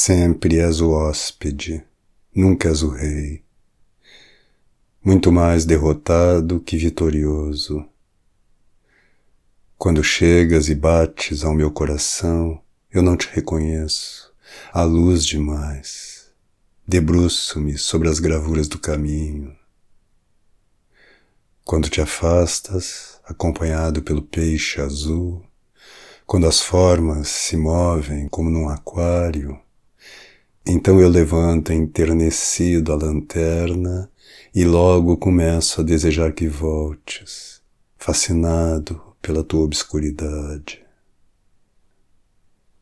Sempre és o hóspede, nunca és o rei. Muito mais derrotado que vitorioso. Quando chegas e bates ao meu coração, eu não te reconheço. A luz demais. Debruço-me sobre as gravuras do caminho. Quando te afastas, acompanhado pelo peixe azul, quando as formas se movem como num aquário, então eu levanto enternecido a lanterna e logo começo a desejar que voltes, fascinado pela tua obscuridade.